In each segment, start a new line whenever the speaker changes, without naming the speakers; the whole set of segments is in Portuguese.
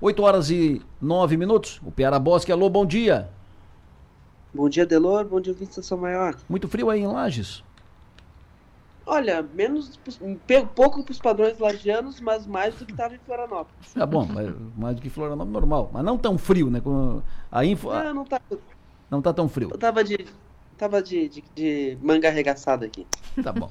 8 horas e 9 minutos. O Piara Bosque, alô, bom dia.
Bom dia, Delor. Bom dia, Vista São Maior.
Muito frio aí em Lages?
Olha, menos pouco para os padrões lagianos, mas mais do que estava em Florianópolis.
Tá bom, mais do que Florianópolis normal, mas não tão frio, né? Com a info,
não, não tá.
Não tá tão frio.
Eu tava de tava de, de, de, manga arregaçada aqui.
Tá bom.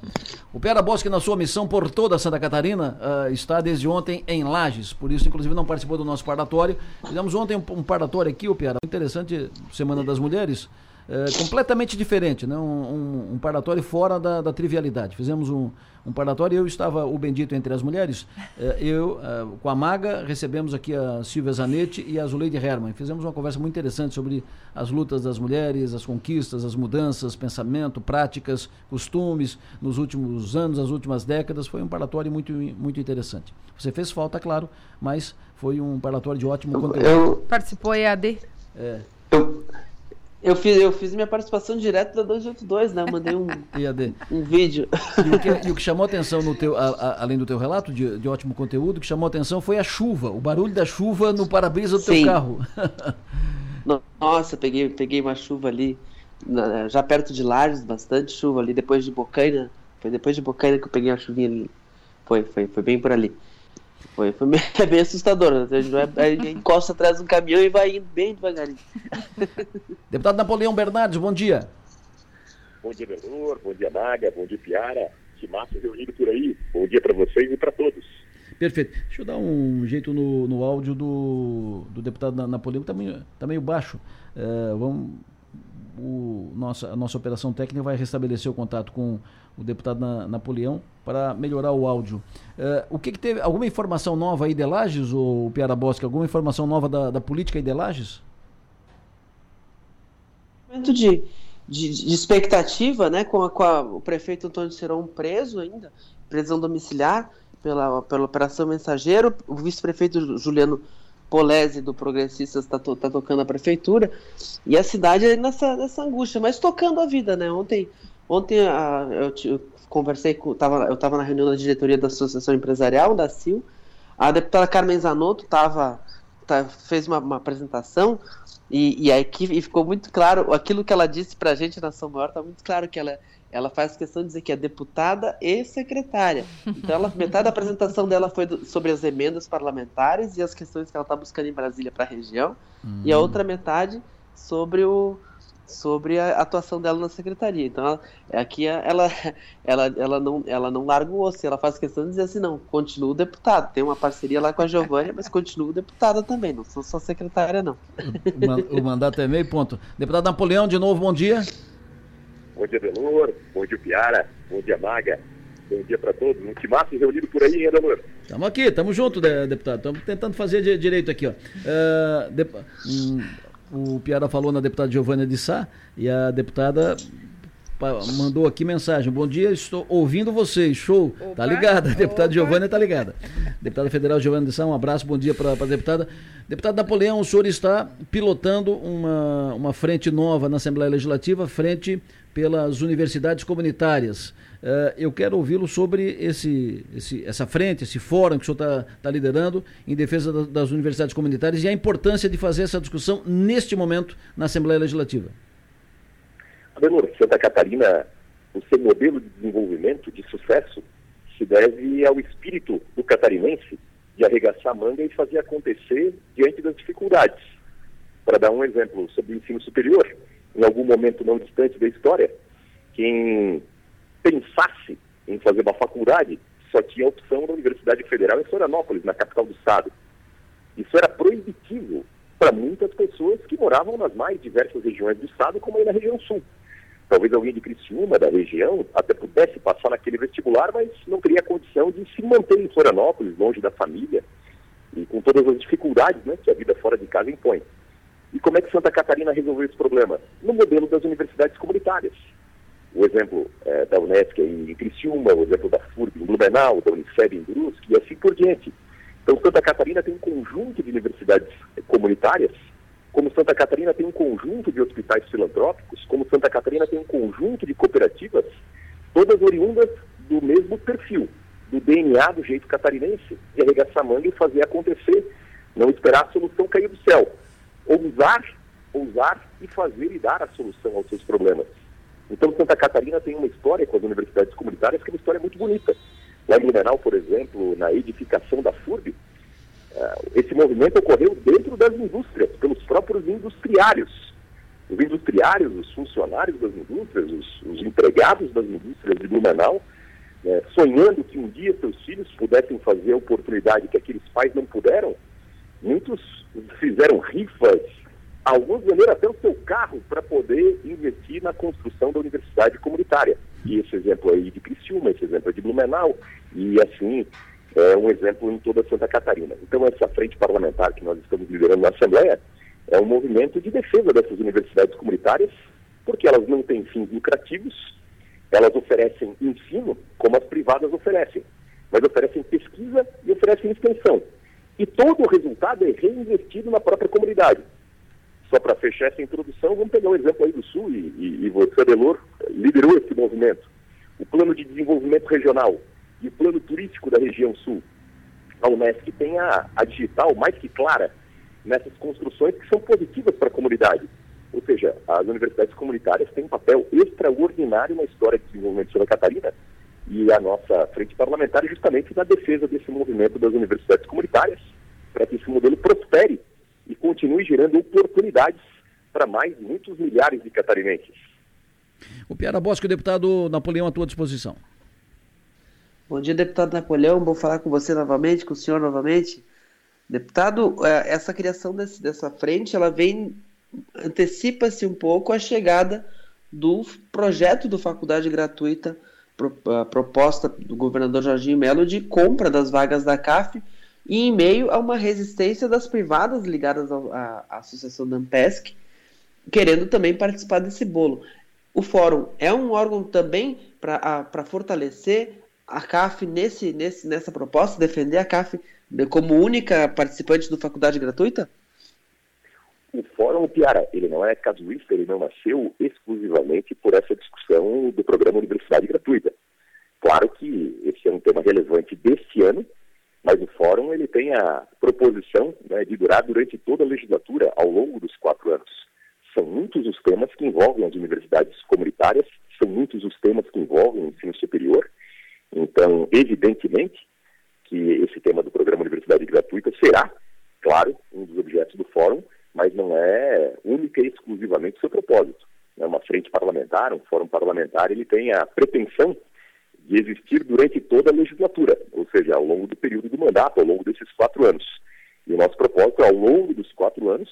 O Pera Bosque, na sua missão por toda Santa Catarina, uh, está desde ontem em Lages, por isso, inclusive, não participou do nosso parlatório. Fizemos ontem um, um parlatório aqui, o Pera, interessante, Semana das Mulheres, é, completamente diferente, né? um, um, um parlatório fora da, da, trivialidade. Fizemos um, um parlatório, eu estava o bendito entre as mulheres, é, eu é, com a Maga, recebemos aqui a Silvia Zanetti e a Zuleide Herman. Fizemos uma conversa muito interessante sobre as lutas das mulheres, as conquistas, as mudanças, pensamento, práticas, costumes nos últimos anos, as últimas décadas. Foi um parlatório muito, muito interessante. Você fez falta, claro, mas foi um parlatório de ótimo
eu,
conteúdo.
Eu...
Participou EAD?
É. Eu... Eu fiz, eu fiz minha participação direto da 282, né? Eu mandei um, um vídeo.
E o, que, e o que chamou atenção no teu, a, a, além do teu relato de, de ótimo conteúdo, o que chamou atenção foi a chuva, o barulho da chuva no para-brisa do Sim. teu carro.
Nossa, peguei, peguei uma chuva ali, já perto de Lages, bastante chuva ali, depois de Bocaina. Foi depois de Bocaina que eu peguei a chuvinha ali. Foi, foi, foi bem por ali. Foi, foi bem, é bem assustador. Né? A gente, vai, a gente encosta atrás do caminhão e vai indo bem devagarinho.
Deputado Napoleão Bernardes, bom dia.
Bom dia, Benor, bom dia, Naga, bom dia, Piara. Que massa reunido por aí. Bom dia para vocês e para todos.
Perfeito. Deixa eu dar um jeito no, no áudio do, do deputado Napoleão, que está meio, tá meio baixo. É, vamos, o, nossa, a nossa operação técnica vai restabelecer o contato com o deputado na, Napoleão para melhorar o áudio. Uh, o que, que, teve? Alguma informação nova aí de Lages, ou Piara Bosque? Alguma informação nova da, da política aí de Lages?
Momento de, de, de, expectativa, né, com, a, com a, o prefeito Antônio Serão preso ainda, prisão domiciliar pela, pela Operação Mensageiro, o vice-prefeito Juliano Polese do Progressistas está to, tá tocando a prefeitura, e a cidade nessa, nessa angústia, mas tocando a vida, né? Ontem Ontem a, eu, eu, conversei com. Tava, eu estava na reunião da diretoria da Associação Empresarial, da CIL. A deputada Carmen Zanotto tava, tá, fez uma, uma apresentação e, e, aqui, e ficou muito claro, aquilo que ela disse para a gente na São Maior, está muito claro que ela, ela faz questão de dizer que é deputada e secretária. Então, ela, metade da apresentação dela foi do, sobre as emendas parlamentares e as questões que ela está buscando em Brasília para a região, e a outra metade sobre o, sobre a atuação dela na secretaria. Então, ela, aqui ela, ela, ela, não, ela não larga o osso, ela faz questão de dizer assim, não, continuo deputado. Tem uma parceria lá com a Giovânia, mas continuo deputada também, não sou só secretária, não.
O mandato é meio ponto. Deputado Napoleão, de novo, bom dia.
Bom dia, Delor. Bom dia, Piara. Bom dia, Maga. Bom dia para todos. Um timaço reunido por aí, hein, Delor?
Estamos aqui, estamos juntos, deputado. Estamos tentando fazer direito aqui, ó. Uh, de, um, o Piara falou na deputada Giovânia de Sá e a deputada mandou aqui mensagem. Bom dia, estou ouvindo vocês. Show. Opa, tá ligada. A deputada Giovânia tá ligada. Deputada Federal Giovânia de Sá, um abraço, bom dia para a deputada. Deputado Napoleão, o senhor está pilotando uma, uma frente nova na Assembleia Legislativa, frente pelas universidades comunitárias. Uh, eu quero ouvi-lo sobre esse, esse, essa frente, esse fórum que o senhor está tá liderando em defesa da, das universidades comunitárias e a importância de fazer essa discussão neste momento na Assembleia Legislativa.
Adelor, Santa Catarina, o seu modelo de desenvolvimento, de sucesso, se deve ao espírito do catarinense de arregaçar a manga e fazer acontecer diante das dificuldades. Para dar um exemplo sobre o ensino superior, em algum momento não distante da história, quem pensasse em fazer uma faculdade, só tinha a opção da Universidade Federal em Florianópolis, na capital do estado. Isso era proibitivo para muitas pessoas que moravam nas mais diversas regiões do estado, como aí na região sul. Talvez alguém de Criciúma, da região, até pudesse passar naquele vestibular, mas não teria condição de se manter em Florianópolis, longe da família, e com todas as dificuldades né, que a vida fora de casa impõe. E como é que Santa Catarina resolveu esse problema? No modelo das universidades comunitárias o exemplo é, da Unesco em Criciúma, o exemplo da FURB em Blumenau, da Uniceb em Brusque e assim por diante. Então, Santa Catarina tem um conjunto de universidades comunitárias, como Santa Catarina tem um conjunto de hospitais filantrópicos, como Santa Catarina tem um conjunto de cooperativas, todas oriundas do mesmo perfil, do DNA do jeito catarinense, de arregaçar manga e fazer acontecer Não esperar a solução cair do céu. Ousar, ousar e fazer e dar a solução aos seus problemas. Então, Santa Catarina tem uma história com as universidades comunitárias que é uma história muito bonita. Lá em Mineral, por exemplo, na edificação da FURB, uh, esse movimento ocorreu dentro das indústrias, pelos próprios industriários. Os industriários, os funcionários das indústrias, os, os empregados das indústrias de Blumenau, né, sonhando que um dia seus filhos pudessem fazer a oportunidade que aqueles pais não puderam, muitos fizeram rifas, alguns venderam até o seu carro para poder investir na construção da universidade comunitária. E esse exemplo aí de Criciúma, esse exemplo é de Blumenau, e assim é um exemplo em toda Santa Catarina. Então essa frente parlamentar que nós estamos liderando na Assembleia é um movimento de defesa dessas universidades comunitárias, porque elas não têm fins lucrativos, elas oferecem ensino como as privadas oferecem, mas oferecem pesquisa e oferecem extensão. E todo o resultado é reinvestido na própria comunidade. Só para fechar essa introdução, vamos pegar um exemplo aí do Sul, e, e, e você, Adelor, liderou esse movimento. O Plano de Desenvolvimento Regional e o Plano Turístico da região Sul. A Unesco tem a, a digital mais que clara nessas construções que são positivas para a comunidade. Ou seja, as universidades comunitárias têm um papel extraordinário na história de desenvolvimento de Santa Catarina e a nossa frente parlamentar é justamente na defesa desse movimento das universidades comunitárias, para que esse modelo prospere continue gerando oportunidades para mais muitos milhares de catarinenses.
O Piara Bosque, o deputado Napoleão, à tua disposição.
Bom dia, deputado Napoleão. Vou falar com você novamente, com o senhor novamente. Deputado, é, essa criação desse, dessa frente, ela vem antecipa-se um pouco a chegada do projeto do faculdade gratuita a proposta do governador Jorginho Melo de compra das vagas da CAF e em meio a uma resistência das privadas ligadas à, associação da Ampesc, querendo também participar desse bolo. O fórum é um órgão também para fortalecer a CAF nesse, nesse, nessa proposta, defender a CAF como única participante do faculdade gratuita?
O Fórum Piara, ele não é casuísta, ele não nasceu exclusivamente por essa discussão do programa Universidade Gratuita. Claro que esse é um tema relevante deste ano, mas o Fórum ele tem a proposição né, de durar durante toda a legislatura, ao longo dos quatro anos. São muitos os temas que envolvem as universidades comunitárias, são muitos os temas que envolvem o ensino superior. Então, evidentemente, que esse tema do programa Universidade Gratuita será, claro, um dos objetos do Fórum, mas não é única e exclusivamente seu propósito. É uma frente parlamentar, um fórum parlamentar, ele tem a pretensão de existir durante toda a legislatura, ou seja, ao longo do período do mandato, ao longo desses quatro anos. E o nosso propósito é, ao longo dos quatro anos,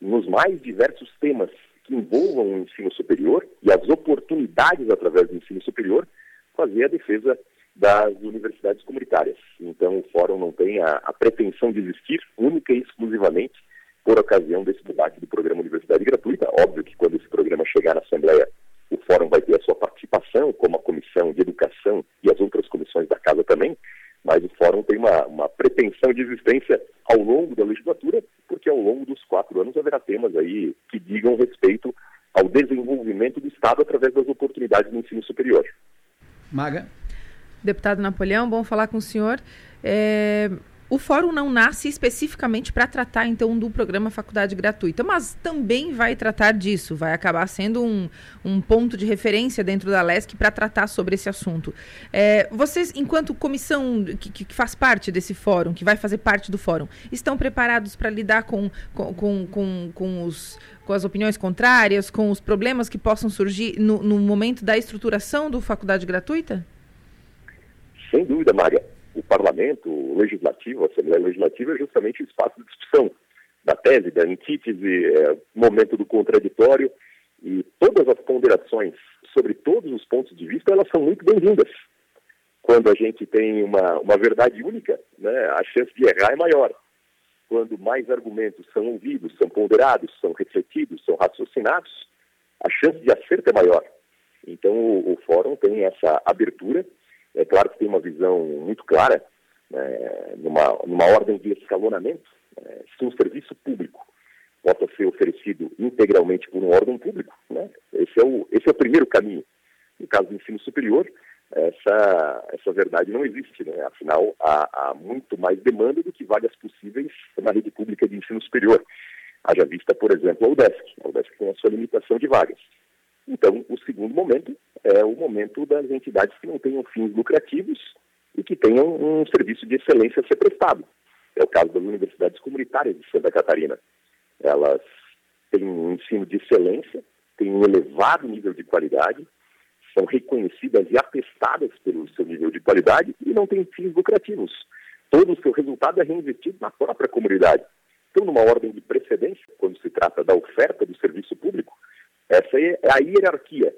nos mais diversos temas que envolvam o ensino superior e as oportunidades através do ensino superior, fazer a defesa das universidades comunitárias. Então, o Fórum não tem a, a pretensão de existir única e exclusivamente por ocasião desse debate do programa Universidade Gratuita. Óbvio que quando esse programa chegar na Assembleia, o Fórum vai ter a sua participação, como a Comissão de Educação e as outras comissões da Casa também, mas o Fórum tem uma, uma pretensão de existência ao longo da legislatura, porque ao longo dos quatro anos haverá temas aí que digam respeito ao desenvolvimento do Estado através das oportunidades do ensino superior.
Maga.
Deputado Napoleão, bom falar com o senhor. É, o fórum não nasce especificamente para tratar, então, do programa Faculdade Gratuita, mas também vai tratar disso, vai acabar sendo um, um ponto de referência dentro da LESC para tratar sobre esse assunto. É, vocês, enquanto comissão que, que, faz parte desse fórum, que vai fazer parte do fórum, estão preparados para lidar com, com, com, com, com, os, com as opiniões contrárias, com os problemas que possam surgir no, no momento da estruturação do Faculdade Gratuita?
Sem dúvida, Maria o parlamento, o legislativo, a Assembleia Legislativa é justamente o espaço de discussão da tese, da antítese, é, momento do contraditório, e todas as ponderações sobre todos os pontos de vista, elas são muito bem-vindas. Quando a gente tem uma, uma verdade única, né, a chance de errar é maior. Quando mais argumentos são ouvidos, são ponderados, são refletidos, são raciocinados, a chance de acerto é maior. Então, o, o fórum tem essa abertura é claro que tem uma visão muito clara, né, numa, numa ordem de escalonamento, né, se um serviço público possa ser oferecido integralmente por um órgão público, né, esse, é o, esse é o primeiro caminho. No caso do ensino superior, é, essa, essa verdade não existe. Né? Afinal, há, há muito mais demanda do que vagas possíveis na rede pública de ensino superior. Haja vista, por exemplo, a UDESC. A UDESC tem a sua limitação de vagas. Então, o segundo momento é o momento das entidades que não tenham fins lucrativos e que tenham um serviço de excelência a ser prestado. É o caso das universidades comunitárias de Santa Catarina. Elas têm um ensino de excelência, têm um elevado nível de qualidade, são reconhecidas e atestadas pelo seu nível de qualidade e não têm fins lucrativos. Todo o seu resultado é reinvestido na própria comunidade. Então, numa ordem de precedência, quando se trata da oferta do serviço público, é a hierarquia.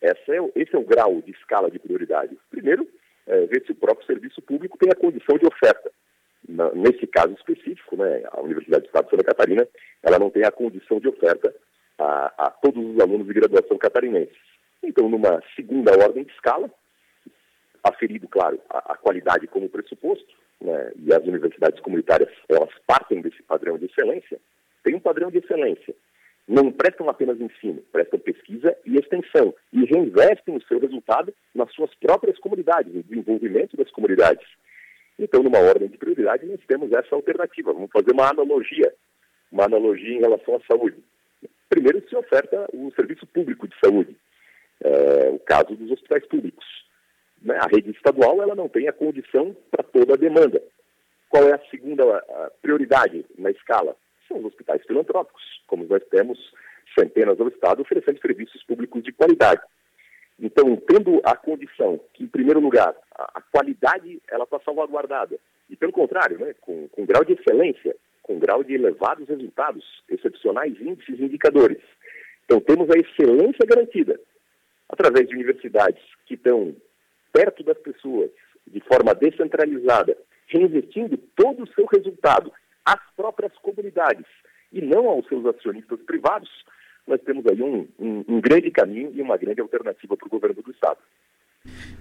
Essa é, esse é o grau de escala de prioridade. Primeiro, é, ver se o próprio serviço público tem a condição de oferta. Na, nesse caso específico, né, a Universidade do Estado de Santa Catarina, ela não tem a condição de oferta a, a todos os alunos de graduação catarinenses. Então, numa segunda ordem de escala, aferido, claro, a, a qualidade como pressuposto, né, e as universidades comunitárias, elas partem desse padrão de excelência, tem um padrão de excelência. Não prestam apenas ensino, prestam pesquisa e extensão, e reinvestem o seu resultado nas suas próprias comunidades, no desenvolvimento das comunidades. Então, numa ordem de prioridade, nós temos essa alternativa. Vamos fazer uma analogia, uma analogia em relação à saúde. Primeiro, se oferta o serviço público de saúde é, o caso dos hospitais públicos. Né? A rede estadual ela não tem a condição para toda a demanda. Qual é a segunda prioridade na escala? São os hospitais filantrópicos, como nós temos centenas ao Estado oferecendo serviços públicos de qualidade. Então, tendo a condição que, em primeiro lugar, a, a qualidade ela está salvaguardada, e pelo contrário, né, com, com grau de excelência, com grau de elevados resultados, excepcionais índices e indicadores. Então, temos a excelência garantida através de universidades que estão perto das pessoas, de forma descentralizada, reinvestindo todo o seu resultado às próprias comunidades e não aos seus acionistas privados, nós temos aí um, um, um grande caminho e uma grande alternativa para o governo do Estado.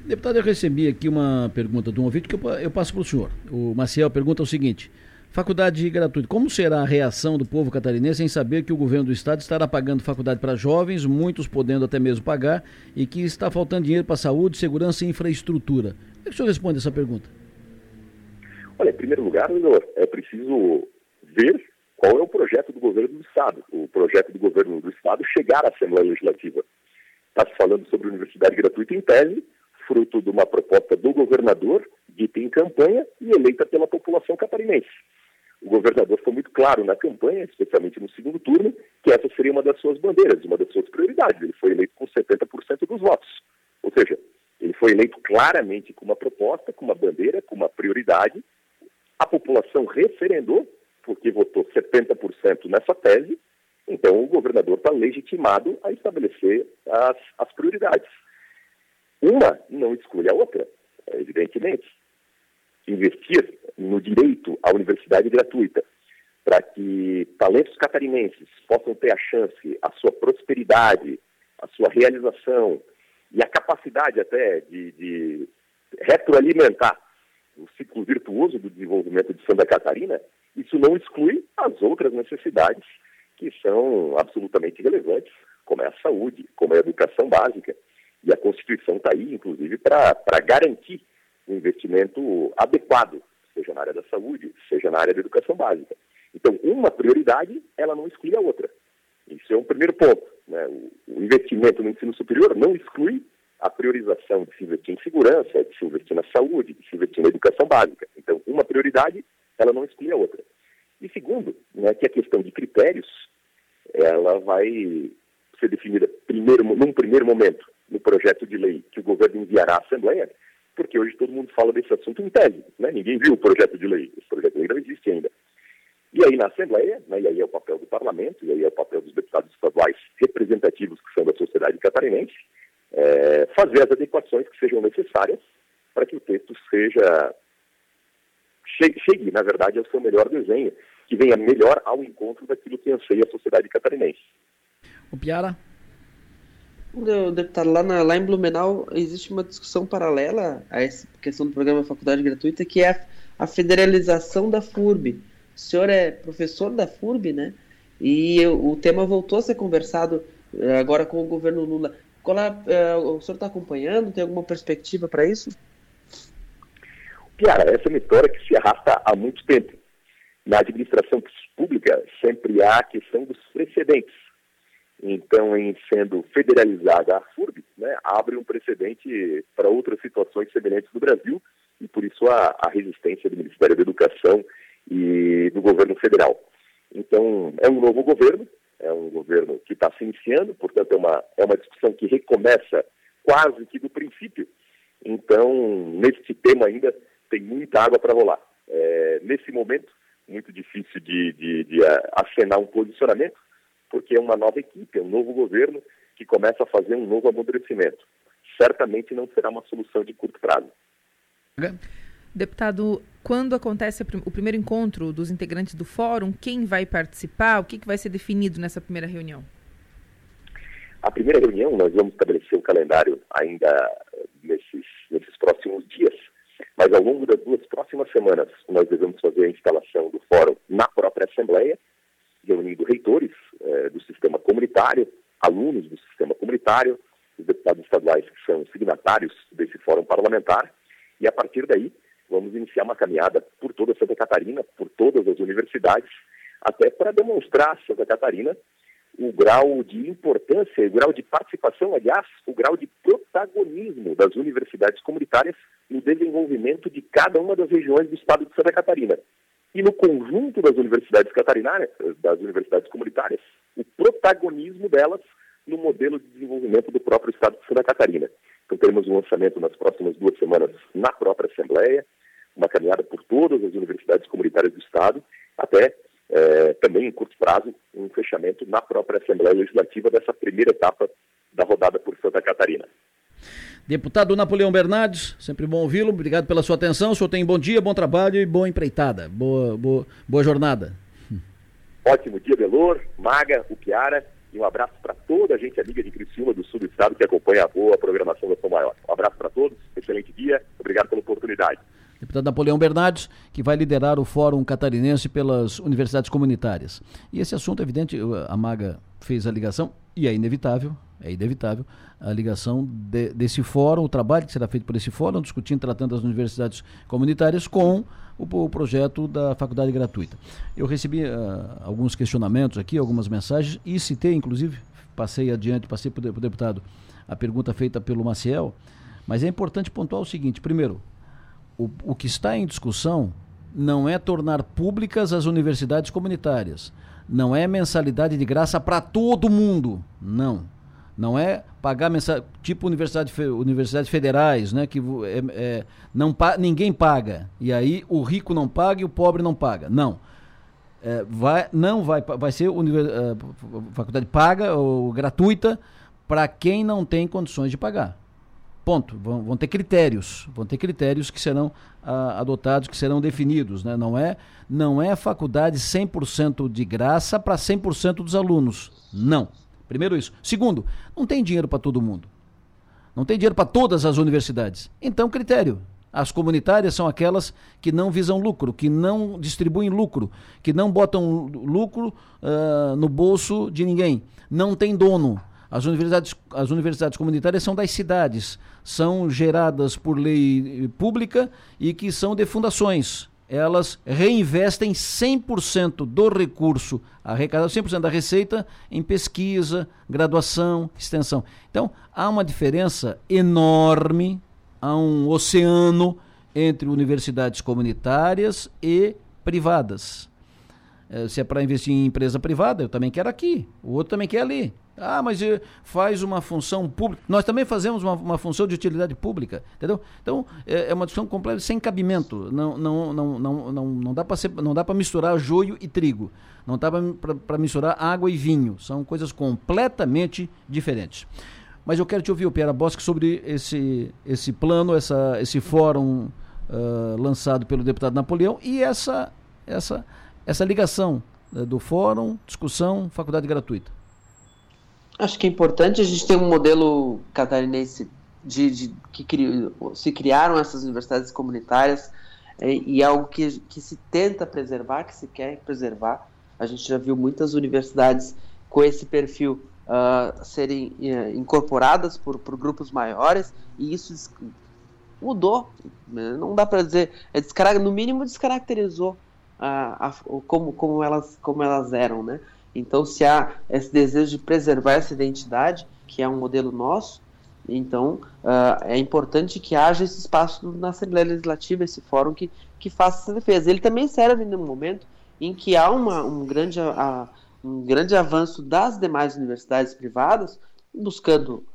Deputado, eu recebi aqui uma pergunta de um ouvinte que eu, eu passo para o senhor. O Maciel pergunta o seguinte: Faculdade gratuita. Como será a reação do povo catarinense em saber que o governo do estado estará pagando faculdade para jovens, muitos podendo até mesmo pagar, e que está faltando dinheiro para saúde, segurança e infraestrutura? Como é que o senhor responde essa pergunta?
Olha, em primeiro lugar, é preciso ver qual é o projeto do governo do Estado. O projeto do governo do Estado chegar à Assembleia Legislativa. Está se falando sobre universidade gratuita em tese, fruto de uma proposta do governador, dita em campanha e eleita pela população catarinense. O governador foi muito claro na campanha, especialmente no segundo turno, que essa seria uma das suas bandeiras, uma das suas prioridades. Ele foi eleito com 70% dos votos. Ou seja, ele foi eleito claramente com uma proposta, com uma bandeira, com uma prioridade. A população referendou, porque votou 70% nessa tese, então o governador está legitimado a estabelecer as, as prioridades. Uma não exclui a outra, evidentemente investir no direito à universidade gratuita, para que talentos catarinenses possam ter a chance, a sua prosperidade, a sua realização e a capacidade até de, de retroalimentar o ciclo virtuoso do desenvolvimento de Santa Catarina, isso não exclui as outras necessidades que são absolutamente relevantes, como é a saúde, como é a educação básica. E a Constituição está aí, inclusive, para garantir um investimento adequado, seja na área da saúde, seja na área da educação básica. Então, uma prioridade, ela não exclui a outra. Isso é um primeiro ponto. Né? O, investimento no ensino superior não exclui a priorização de se investir em segurança, de se investir na saúde, de se investir na educação básica. Então, uma prioridade, ela não exclui a outra. E segundo, né, que a questão de critérios, ela vai ser definida primeiro, num primeiro momento no projeto de lei que o governo enviará à Assembleia, porque hoje todo mundo fala desse assunto em tese, né? ninguém viu o projeto de lei, esse projeto de lei não existe ainda. E aí na Assembleia, né, e aí é o papel do Parlamento, e aí é o papel dos deputados estaduais representativos que são da sociedade catarinense, é, fazer as adequações que sejam necessárias para que o texto seja chegue, chegue, na verdade, ao seu melhor desenho, que venha melhor ao encontro daquilo que anseia a sociedade catarinense.
O Piara?
deputado, lá, na, lá em Blumenau existe uma discussão paralela a essa questão do programa Faculdade Gratuita, que é a, a federalização da FURB. O senhor é professor da FURB, né? E eu, o tema voltou a ser conversado eh, agora com o governo Lula. É, é, o senhor está acompanhando? Tem alguma perspectiva para isso?
Piara, essa é uma história que se arrasta há muito tempo. Na administração pública, sempre há a questão dos precedentes. Então, em sendo federalizada a FURB, né, abre um precedente para outras situações semelhantes no Brasil, e por isso a, a resistência do Ministério da Educação e do governo federal. Então, é um novo governo, é um governo que está se iniciando, portanto, é uma, é uma discussão que recomeça quase que do princípio. Então, nesse tema ainda tem muita água para rolar. É, nesse momento, muito difícil de, de, de acenar um posicionamento, porque é uma nova equipe, é um novo governo que começa a fazer um novo amadurecimento. Certamente não será uma solução de curto prazo.
Deputado, quando acontece o primeiro encontro dos integrantes do fórum, quem vai participar? O que, vai ser definido nessa primeira reunião?
A primeira reunião, nós vamos estabelecer o calendário ainda nesses, nesses próximos dias, mas ao longo das duas próximas semanas, nós devemos fazer a instalação do fórum na própria Assembleia, reunindo reitores eh, do sistema comunitário, alunos do sistema comunitário, os deputados estaduais que são signatários desse fórum parlamentar, e a partir daí vamos iniciar uma caminhada por toda Santa Catarina, por todas as universidades, até para demonstrar a Santa Catarina o grau de importância, o grau de participação, aliás, o grau de protagonismo das universidades comunitárias no desenvolvimento de cada uma das regiões do estado de Santa Catarina. E no conjunto das universidades catarinárias, das universidades comunitárias, o protagonismo delas no modelo de desenvolvimento do próprio estado de Santa Catarina. Então teremos um lançamento nas próximas duas semanas na própria Assembleia, uma caminhada por todas as universidades comunitárias do Estado, até é, também em curto prazo um fechamento na própria Assembleia Legislativa dessa primeira etapa da rodada por Santa Catarina.
Deputado Napoleão Bernardes, sempre bom ouvi-lo. Obrigado pela sua atenção. O senhor tem bom dia, bom trabalho e boa empreitada. Boa, boa, boa jornada.
Ótimo dia, Belor, Maga, Upiara. E um abraço para toda a gente amiga de Criciúma do sul do estado que acompanha a boa programação da São Maior. Um abraço para todos, excelente dia, obrigado pela oportunidade.
Deputado Napoleão Bernardes, que vai liderar o Fórum Catarinense pelas Universidades Comunitárias. E esse assunto, evidente, a Maga fez a ligação, e é inevitável, é inevitável, a ligação de, desse fórum, o trabalho que será feito por esse fórum, discutindo, tratando as universidades comunitárias com o, o projeto da faculdade gratuita. Eu recebi uh, alguns questionamentos aqui, algumas mensagens, e citei, inclusive, passei adiante, passei para o deputado a pergunta feita pelo Maciel, mas é importante pontuar o seguinte: primeiro, o, o que está em discussão não é tornar públicas as universidades comunitárias, não é mensalidade de graça para todo mundo, não. Não é pagar mensalidade, tipo universidade, universidades federais, né? Que é, é, não, ninguém paga. E aí o rico não paga e o pobre não paga. Não. É, vai, não vai, vai ser univers, uh, faculdade paga ou gratuita para quem não tem condições de pagar. Ponto. Vão, vão, ter critérios, vão ter critérios que serão uh, adotados, que serão definidos. Né? Não, é, não é faculdade 100% de graça para 100% dos alunos. Não. Primeiro isso. Segundo, não tem dinheiro para todo mundo. Não tem dinheiro para todas as universidades. Então, critério. As comunitárias são aquelas que não visam lucro, que não distribuem lucro, que não botam lucro uh, no bolso de ninguém. Não tem dono. As universidades, as universidades comunitárias são das cidades, são geradas por lei pública e que são de fundações elas reinvestem 100% do recurso arrecadado, 100% da receita em pesquisa, graduação, extensão. Então, há uma diferença enorme, há um oceano entre universidades comunitárias e privadas. É, se é para investir em empresa privada, eu também quero aqui, o outro também quer ali. Ah, mas eh, faz uma função pública. Nós também fazemos uma, uma função de utilidade pública, entendeu? Então, é, é uma discussão completa, sem cabimento. Não, não, não, não, não, não dá para misturar joio e trigo. Não dá para misturar água e vinho. São coisas completamente diferentes. Mas eu quero te ouvir, Piera Bosque, sobre esse, esse plano, essa, esse fórum uh, lançado pelo deputado Napoleão e essa, essa, essa ligação uh, do fórum, discussão, faculdade gratuita.
Acho que é importante a gente ter um modelo catarinense de, de que se criaram essas universidades comunitárias é, e é algo que, que se tenta preservar, que se quer preservar. A gente já viu muitas universidades com esse perfil uh, serem uh, incorporadas por, por grupos maiores, e isso mudou. Não dá para dizer, é no mínimo descaracterizou a, a, como, como, elas, como elas eram. Né? Então, se há esse desejo de preservar essa identidade, que é um modelo nosso, então uh, é importante que haja esse espaço na Assembleia Legislativa, esse fórum que, que faça essa defesa. Ele também serve no momento em que há uma, um, grande, a, um grande avanço das demais universidades privadas, buscando,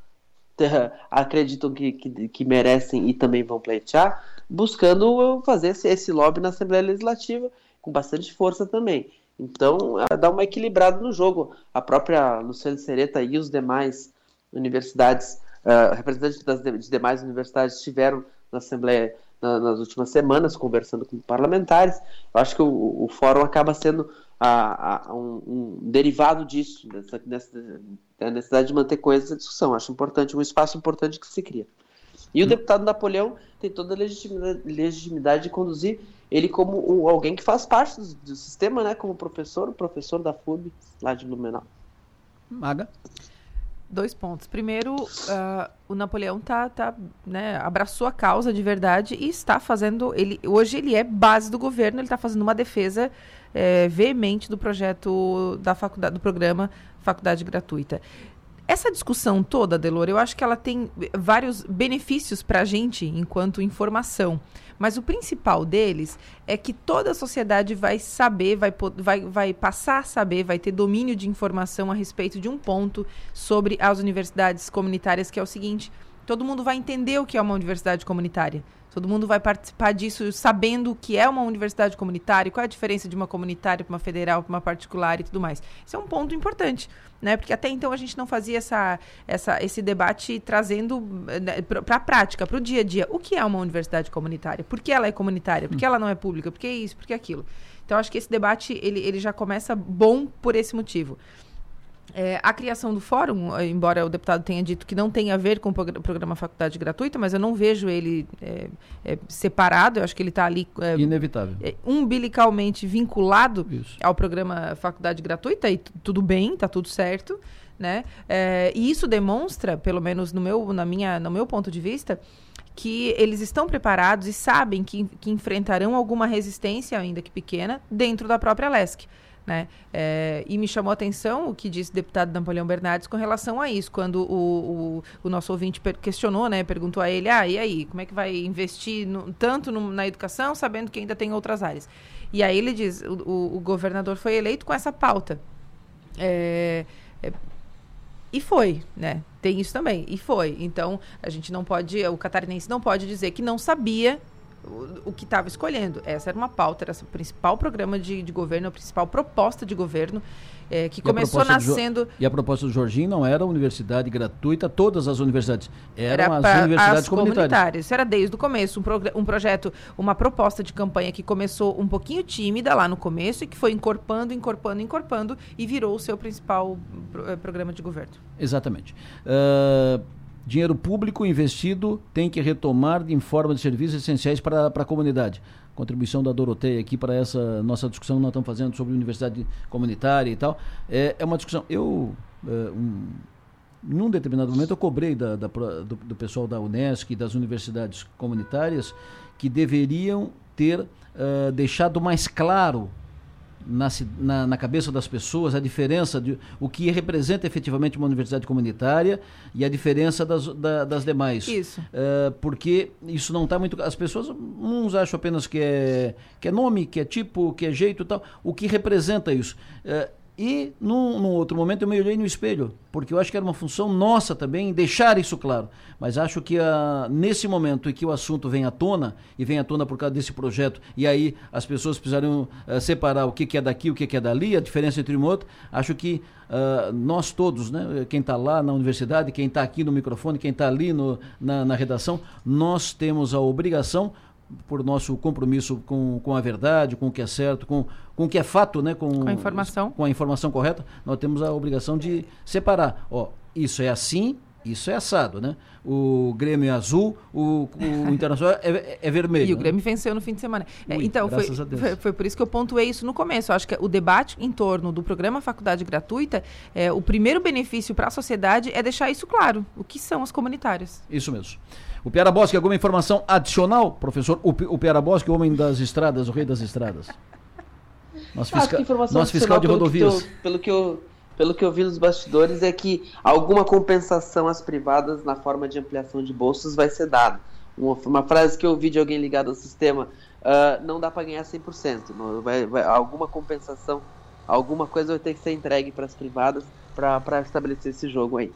acreditam que, que, que, merecem e também vão pleitear, buscando fazer esse, esse lobby na Assembleia Legislativa com bastante força também. Então, dá uma equilibrada no jogo. A própria Luciana Sereta e os demais universidades, uh, representantes das de, de demais universidades estiveram na Assembleia na, nas últimas semanas, conversando com parlamentares. Eu acho que o, o fórum acaba sendo a, a, um, um, derivado disso, dessa, dessa, da necessidade de manter coisas essa discussão. Acho importante, um espaço importante que se cria. E o hum. deputado Napoleão tem toda a legitimidade, legitimidade de conduzir ele como um, alguém que faz parte do, do, sistema, né? Como professor, o professor da FUB lá de Blumenau.
Maga?
Dois pontos. Primeiro, uh, o Napoleão tá, tá, né, abraçou a causa de verdade e está fazendo. Ele, hoje ele é base do governo, ele está fazendo uma defesa é, veemente do projeto da faculdade, do programa Faculdade Gratuita. Essa discussão toda, Delor, eu acho que ela tem vários benefícios para a gente enquanto informação. Mas o principal deles é que toda a sociedade vai saber, vai, vai, vai passar a saber, vai ter domínio de informação a respeito de um ponto sobre as universidades comunitárias, que é o seguinte: todo mundo vai entender o que é uma universidade comunitária. Todo mundo vai participar disso sabendo o que é uma universidade comunitária, qual é a diferença de uma comunitária para uma federal, para uma particular e tudo mais. Isso é um ponto importante, né? Porque até então a gente não fazia essa, essa, esse debate trazendo né, para a prática, para o dia a dia. O que é uma universidade comunitária? Por que ela é comunitária? Por que ela não é pública? Por que isso? Por que aquilo? Então, acho que esse debate ele, ele já começa bom por esse motivo. É, a criação do fórum, embora o deputado tenha dito que não tem a ver com o programa Faculdade Gratuita, mas eu não vejo ele é, é, separado, eu acho que ele está ali.
É, Inevitável.
Umbilicalmente vinculado Isso. ao programa Faculdade Gratuita, e tudo bem, está tudo certo. Né? E isso demonstra, pelo menos no meu, na minha, no meu ponto de vista, que eles estão preparados e sabem que, que enfrentarão alguma resistência, ainda que pequena, dentro da própria LESC. Né? É, e me chamou a atenção o que disse o deputado Napoleão Bernardes com relação a isso, quando o, o, o nosso ouvinte questionou, né, perguntou a ele, ah, e aí, como é que vai investir no, tanto no, na educação, sabendo que ainda tem outras áreas? E aí ele diz, o, o governador foi eleito com essa pauta. É, é, e foi, né? Tem isso também. E foi. Então, a gente não pode, o catarinense não pode dizer que não sabia o, o que estava escolhendo. Essa era uma pauta, era o principal programa de, de governo, a principal proposta de governo, é, que e começou nascendo.
E a proposta do Jorginho não era universidade gratuita, todas as universidades. Eram era as universidades as comunitárias. comunitárias.
Isso era desde o começo. Um, um projeto, uma proposta de campanha que começou um pouquinho tímida lá no começo e que foi encorpando, encorpando, encorpando e virou o seu principal pro, eh, programa de governo.
Exatamente. Uh, Dinheiro público investido tem que retomar em forma de serviços essenciais para, para a comunidade. Contribuição da Doroteia aqui para essa nossa discussão que nós estamos fazendo sobre universidade comunitária e tal. É, é uma discussão. Eu, é, um, num determinado momento, eu cobrei da, da do, do, pessoal da Unesco e das universidades comunitárias que deveriam ter uh, deixado mais claro na, na, na, cabeça das pessoas a diferença de o que representa efetivamente uma universidade comunitária e a diferença das, da, das demais.
Isso.
Uh, porque isso não está muito. As pessoas, uns acham apenas que é, que é nome, que é tipo, que é jeito e tal. O que representa isso? Uh, e num, num, outro momento eu me olhei no espelho, porque eu acho que era uma função nossa também deixar isso claro. Mas acho que uh, nesse momento em que o assunto vem à tona, e vem à tona por causa desse projeto, e aí as pessoas precisariam uh, separar o que, que, é daqui o que, que é dali, a diferença entre um outro, acho que uh, nós todos, né, quem está lá na universidade, quem está aqui no microfone, quem está ali no, na, na redação, nós temos a obrigação por nosso compromisso com, com a verdade, com o que é certo, com, com o que é fato, né?
Com, com a informação.
Com a informação correta, nós temos a obrigação de separar. Ó, isso é assim, Isso é assado, né? O Grêmio é azul, o, o Internacional é, é, vermelho.
E o Grêmio
né?
venceu no fim de semana.
Ui,
é, então, foi, foi, foi, por isso que eu pontuei isso no começo. Eu acho que o debate em torno do programa Faculdade Gratuita, é, o primeiro benefício para a sociedade é deixar isso claro. O que são as comunitárias.
Isso mesmo. O Piara Bosque, alguma informação adicional? Professor, o, o Piara Bosque, o homem das estradas, o rei das estradas. Nosso, fisca... Nosso fiscal de rodovias.
Pelo que eu pelo que eu vi nos bastidores, é que alguma compensação às privadas na forma de ampliação de bolsas vai ser dada. Uma, uma frase que eu ouvi de alguém ligado ao sistema, uh, não dá para ganhar 100%, não, vai, vai, alguma compensação, alguma coisa vai ter que ser entregue para as privadas para estabelecer esse jogo aí.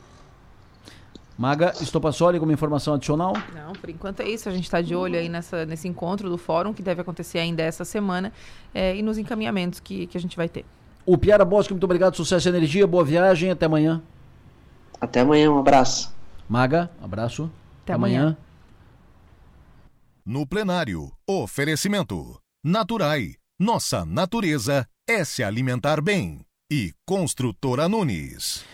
Maga Estopassoli, alguma informação adicional?
Não, por enquanto é isso. A gente está de olho aí nessa, nesse encontro do fórum, que deve acontecer ainda essa semana, é, e nos encaminhamentos que, que a gente vai ter.
O Piara Bosque, muito obrigado, sucesso e energia, boa viagem, até amanhã.
Até amanhã, um abraço.
Maga, abraço.
Até, até amanhã. amanhã.
No plenário, oferecimento. Naturai. Nossa natureza é se alimentar bem. E Construtora Nunes.